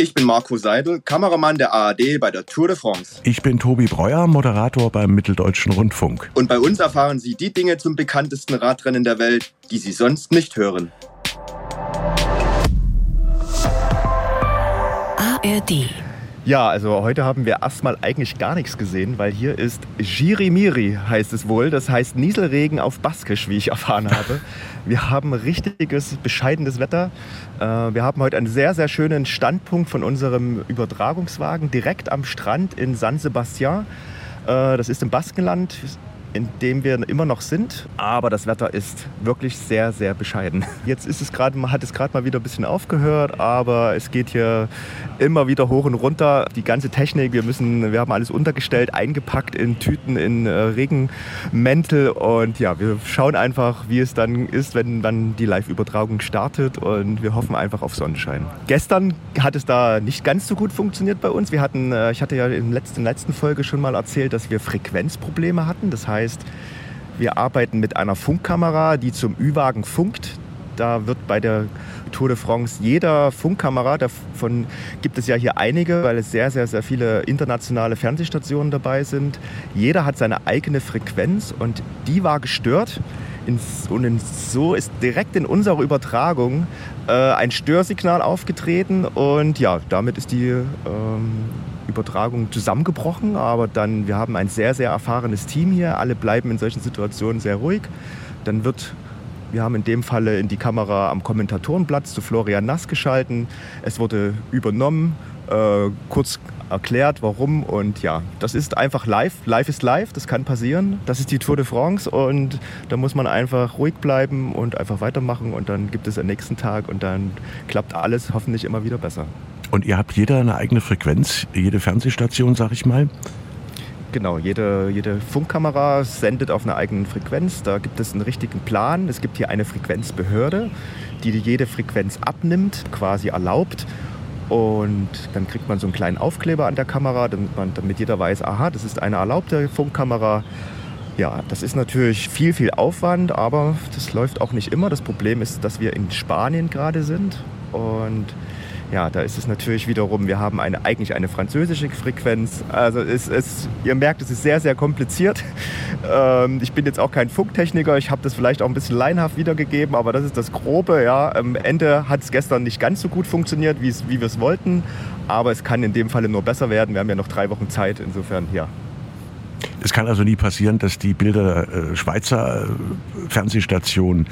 Ich bin Marco Seidel, Kameramann der ARD bei der Tour de France. Ich bin Tobi Breuer, Moderator beim Mitteldeutschen Rundfunk. Und bei uns erfahren Sie die Dinge zum bekanntesten Radrennen der Welt, die Sie sonst nicht hören. ARD ja, also heute haben wir erstmal eigentlich gar nichts gesehen, weil hier ist Jirimiri, heißt es wohl. Das heißt Nieselregen auf Baskisch, wie ich erfahren habe. Wir haben richtiges, bescheidenes Wetter. Äh, wir haben heute einen sehr, sehr schönen Standpunkt von unserem Übertragungswagen direkt am Strand in San Sebastian. Äh, das ist im Baskenland in dem wir immer noch sind. Aber das Wetter ist wirklich sehr, sehr bescheiden. Jetzt ist es gerade, hat es gerade mal wieder ein bisschen aufgehört, aber es geht hier immer wieder hoch und runter. Die ganze Technik, wir müssen, wir haben alles untergestellt, eingepackt in Tüten, in äh, Regenmäntel und ja, wir schauen einfach, wie es dann ist, wenn dann die Live-Übertragung startet und wir hoffen einfach auf Sonnenschein. Gestern hat es da nicht ganz so gut funktioniert bei uns. Wir hatten, äh, ich hatte ja in der letzten, letzten Folge schon mal erzählt, dass wir Frequenzprobleme hatten. Das heißt, heißt, wir arbeiten mit einer Funkkamera, die zum Ü-Wagen funkt. Da wird bei der Tour de France jeder Funkkamera, davon gibt es ja hier einige, weil es sehr, sehr, sehr viele internationale Fernsehstationen dabei sind. Jeder hat seine eigene Frequenz und die war gestört. Und so ist direkt in unserer Übertragung äh, ein Störsignal aufgetreten und ja, damit ist die ähm, Übertragung zusammengebrochen. Aber dann, wir haben ein sehr, sehr erfahrenes Team hier. Alle bleiben in solchen Situationen sehr ruhig. Dann wird wir haben in dem Falle in die Kamera am Kommentatorenplatz zu Florian Nass geschalten. Es wurde übernommen, äh, kurz erklärt, warum. Und ja, das ist einfach live. Live ist live, das kann passieren. Das ist die Tour de France und da muss man einfach ruhig bleiben und einfach weitermachen. Und dann gibt es den nächsten Tag und dann klappt alles hoffentlich immer wieder besser. Und ihr habt jeder eine eigene Frequenz, jede Fernsehstation, sag ich mal? Genau, jede, jede Funkkamera sendet auf einer eigenen Frequenz. Da gibt es einen richtigen Plan. Es gibt hier eine Frequenzbehörde, die jede Frequenz abnimmt, quasi erlaubt. Und dann kriegt man so einen kleinen Aufkleber an der Kamera, damit, man, damit jeder weiß, aha, das ist eine erlaubte Funkkamera. Ja, das ist natürlich viel, viel Aufwand, aber das läuft auch nicht immer. Das Problem ist, dass wir in Spanien gerade sind und ja, da ist es natürlich wiederum, wir haben eine, eigentlich eine französische Frequenz. Also es, es, ihr merkt, es ist sehr, sehr kompliziert. Ähm, ich bin jetzt auch kein Funktechniker, ich habe das vielleicht auch ein bisschen leinhaft wiedergegeben, aber das ist das Grobe. Ja. Am Ende hat es gestern nicht ganz so gut funktioniert, wie wir es wollten, aber es kann in dem Falle nur besser werden. Wir haben ja noch drei Wochen Zeit, insofern ja. Es kann also nie passieren, dass die Bilder der äh, Schweizer äh, Fernsehstationen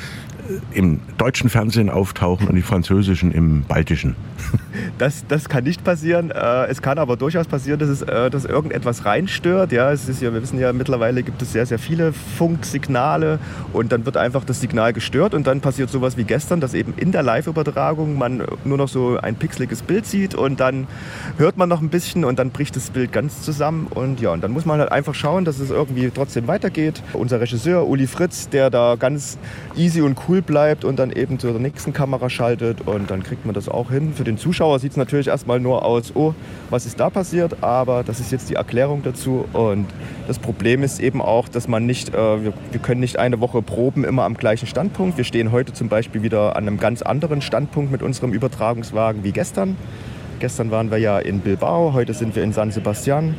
im deutschen Fernsehen auftauchen und die französischen im baltischen. Das, das kann nicht passieren. Äh, es kann aber durchaus passieren, dass, es, äh, dass irgendetwas reinstört. Ja, es ist ja, wir wissen ja, mittlerweile gibt es sehr, sehr viele Funksignale und dann wird einfach das Signal gestört und dann passiert sowas wie gestern, dass eben in der Live-Übertragung man nur noch so ein pixeliges Bild sieht und dann hört man noch ein bisschen und dann bricht das Bild ganz zusammen und ja, und dann muss man halt einfach schauen, dass es irgendwie trotzdem weitergeht. Unser Regisseur Uli Fritz, der da ganz easy und cool bleibt und dann eben zur nächsten Kamera schaltet und dann kriegt man das auch hin. Für den Zuschauer sieht es natürlich erstmal nur aus, oh, was ist da passiert, aber das ist jetzt die Erklärung dazu und das Problem ist eben auch, dass man nicht, äh, wir, wir können nicht eine Woche proben immer am gleichen Standpunkt. Wir stehen heute zum Beispiel wieder an einem ganz anderen Standpunkt mit unserem Übertragungswagen wie gestern. Gestern waren wir ja in Bilbao, heute sind wir in San Sebastian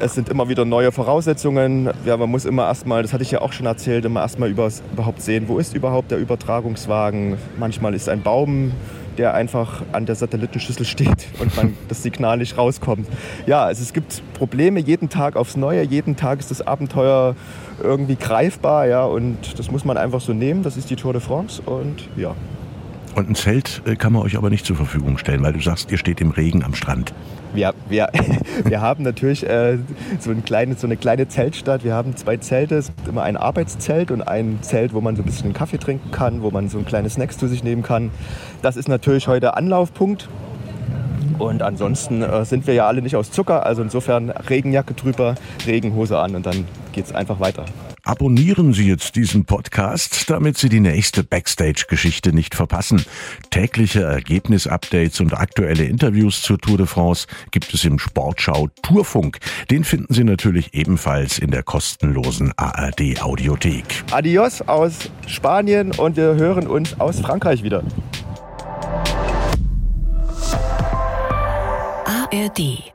es sind immer wieder neue Voraussetzungen. Ja, man muss immer erstmal, das hatte ich ja auch schon erzählt, immer erstmal überhaupt sehen, wo ist überhaupt der Übertragungswagen. Manchmal ist ein Baum, der einfach an der Satellitenschüssel steht und man das Signal nicht rauskommt. Ja, also es gibt Probleme jeden Tag aufs Neue. Jeden Tag ist das Abenteuer irgendwie greifbar, ja, und das muss man einfach so nehmen. Das ist die Tour de France und ja. Und ein Zelt äh, kann man euch aber nicht zur Verfügung stellen, weil du sagst, ihr steht im Regen am Strand. Wir, wir, wir haben natürlich äh, so, ein kleine, so eine kleine Zeltstadt. Wir haben zwei Zelte. Immer ein Arbeitszelt und ein Zelt, wo man so ein bisschen Kaffee trinken kann, wo man so ein kleines Snacks zu sich nehmen kann. Das ist natürlich heute Anlaufpunkt. Und ansonsten äh, sind wir ja alle nicht aus Zucker. Also insofern Regenjacke drüber, Regenhose an und dann geht es einfach weiter. Abonnieren Sie jetzt diesen Podcast, damit Sie die nächste Backstage-Geschichte nicht verpassen. Tägliche Ergebnisupdates und aktuelle Interviews zur Tour de France gibt es im Sportschau Tourfunk. Den finden Sie natürlich ebenfalls in der kostenlosen ARD Audiothek. Adios aus Spanien und wir hören uns aus Frankreich wieder. ARD